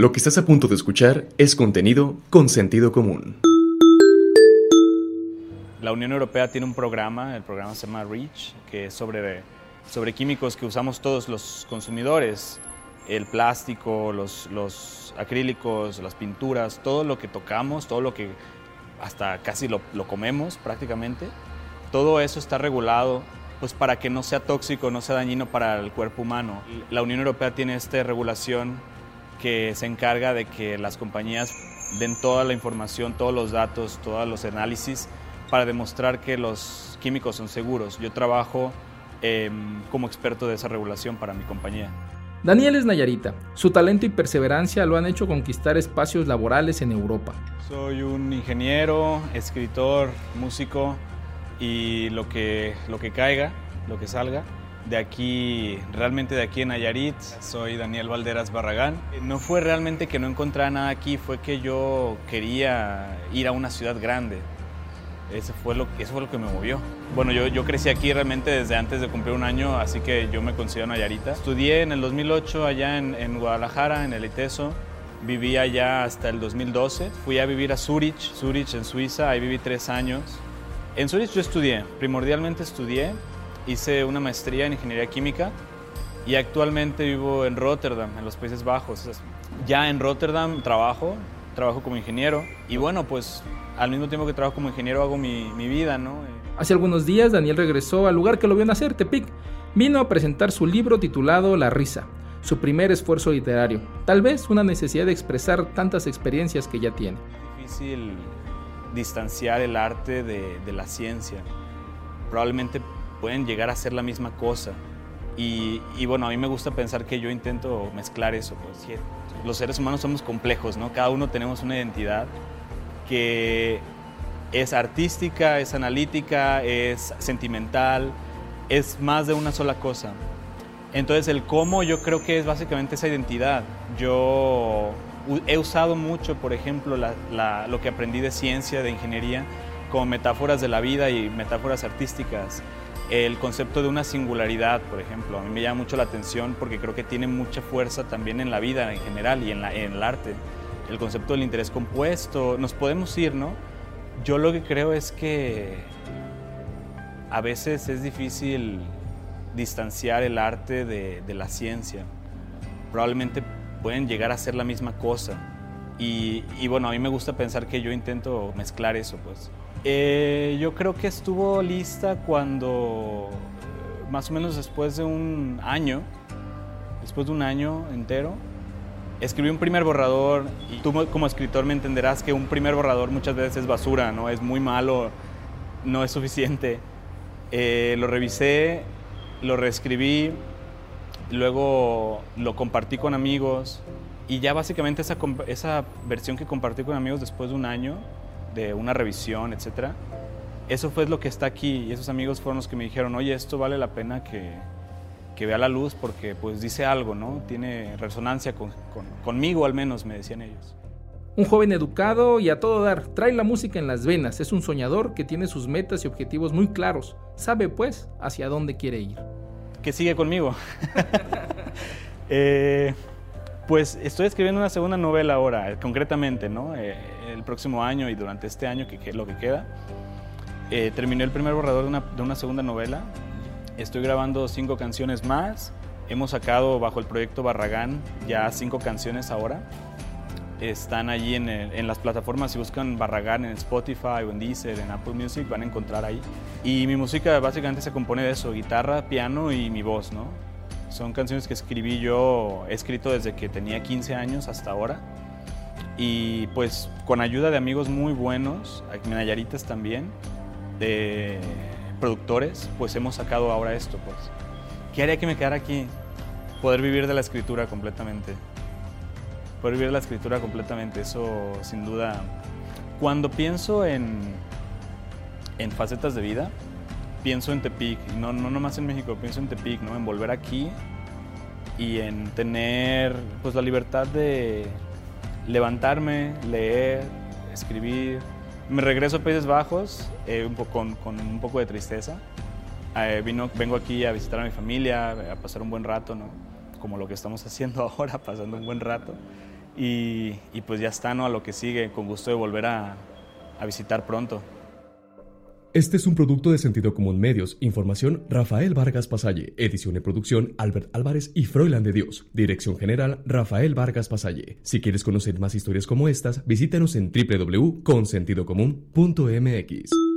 Lo que estás a punto de escuchar es contenido con sentido común. La Unión Europea tiene un programa, el programa se llama REACH, que es sobre, sobre químicos que usamos todos los consumidores, el plástico, los, los acrílicos, las pinturas, todo lo que tocamos, todo lo que hasta casi lo, lo comemos prácticamente, todo eso está regulado pues para que no sea tóxico, no sea dañino para el cuerpo humano. La Unión Europea tiene esta regulación que se encarga de que las compañías den toda la información, todos los datos, todos los análisis para demostrar que los químicos son seguros. Yo trabajo eh, como experto de esa regulación para mi compañía. Daniel es Nayarita. Su talento y perseverancia lo han hecho conquistar espacios laborales en Europa. Soy un ingeniero, escritor, músico y lo que, lo que caiga, lo que salga. De aquí, realmente de aquí en Nayarit, soy Daniel Valderas Barragán. No fue realmente que no encontrara nada aquí, fue que yo quería ir a una ciudad grande. Eso fue lo, eso fue lo que me movió. Bueno, yo, yo crecí aquí realmente desde antes de cumplir un año, así que yo me considero Nayarita. Estudié en el 2008 allá en, en Guadalajara, en el ITESO. Viví allá hasta el 2012. Fui a vivir a Zurich, Zurich en Suiza, ahí viví tres años. En Zurich yo estudié, primordialmente estudié, hice una maestría en ingeniería química y actualmente vivo en Rotterdam, en los Países Bajos. Ya en Rotterdam trabajo, trabajo como ingeniero y bueno, pues al mismo tiempo que trabajo como ingeniero hago mi, mi vida, ¿no? Hace algunos días Daniel regresó al lugar que lo vio nacer, Tepic. Vino a presentar su libro titulado La risa, su primer esfuerzo literario, tal vez una necesidad de expresar tantas experiencias que ya tiene. Difícil distanciar el arte de, de, la ciencia. Probablemente pueden llegar a ser la misma cosa. Y, y, bueno, a mí me gusta pensar que yo intento mezclar eso. Pues, los seres humanos somos complejos, ¿no? Cada uno tenemos una identidad que es artística, es analítica, es sentimental, es más de una sola cosa. Entonces el cómo yo creo que es básicamente esa identidad. Yo he usado mucho, por ejemplo, la, la, lo que aprendí de ciencia, de ingeniería, como metáforas de la vida y metáforas artísticas. El concepto de una singularidad, por ejemplo, a mí me llama mucho la atención porque creo que tiene mucha fuerza también en la vida en general y en, el arte. El concepto del interés compuesto, nos podemos ir, ¿no? Yo lo que creo es que a veces es difícil distanciar el arte de, de la ciencia. Probablemente pueden llegar a ser la misma cosa. Y, y, bueno, a mí me gusta pensar que yo intento mezclar eso, pues. Eh, yo creo que estuvo lista cuando, más o menos después de un año, después de un año entero, escribí un primer borrador y tú como escritor me entenderás que un primer borrador muchas veces es basura, ¿no? Es muy malo, no es suficiente. Eh, lo revisé, lo reescribí, luego lo compartí con amigos y ya básicamente esa, esa versión que compartí con amigos después de un año de una revisión, etcétera, eso fue lo que está aquí y esos amigos fueron los que me dijeron, oye, esto vale la pena que, que vea la luz porque pues dice algo, ¿no? Tiene resonancia con, con, conmigo al menos, me decían ellos. Un joven educado y a todo dar, trae la música en las venas, es un soñador que tiene sus metas y objetivos muy claros, sabe pues hacia dónde quiere ir. Que sigue conmigo. eh, pues estoy escribiendo una segunda novela ahora, concretamente, ¿no? Eh, el próximo año y durante este año, que, que lo que queda. Eh, terminé el primer borrador de una, de una, segunda novela. Estoy grabando cinco canciones más. Hemos sacado bajo el proyecto Barragán ya cinco canciones ahora. Están allí en, en, las plataformas, si buscan Barragán en Spotify en Deezer, en Apple Music, van a encontrar ahí. Y mi música básicamente se compone de eso, guitarra, piano y mi voz, ¿no? Son canciones que escribí yo, he escrito desde que tenía 15 años hasta ahora. Y pues con ayuda de amigos muy buenos, Nayaritas también, de productores, pues hemos sacado ahora esto. Pues. ¿Qué haría que me quedara aquí? Poder vivir de la escritura completamente. Poder vivir de la escritura completamente, eso sin duda. Cuando pienso en, en facetas de vida, pienso en Tepic, no, no nomás en México, pienso en Tepic, ¿no? en volver aquí y en tener pues, la libertad de levantarme, leer, escribir. Me regreso a Países Bajos eh, un poco, con, con, un poco de tristeza. Eh, vino, vengo aquí a visitar a mi familia, a pasar un buen rato, ¿no? como lo que estamos haciendo ahora, pasando un buen rato. y, y, pues ya está, ¿no? A lo que sigue, con gusto de volver a, a visitar pronto. Este es un producto de Sentido Común Medios. Información Rafael Vargas Pasalle. Edición y producción Albert Álvarez y Froilan de Dios. Dirección General Rafael Vargas Pasalle. Si quieres conocer más historias como estas, visítanos en www.consentidocomún.mx.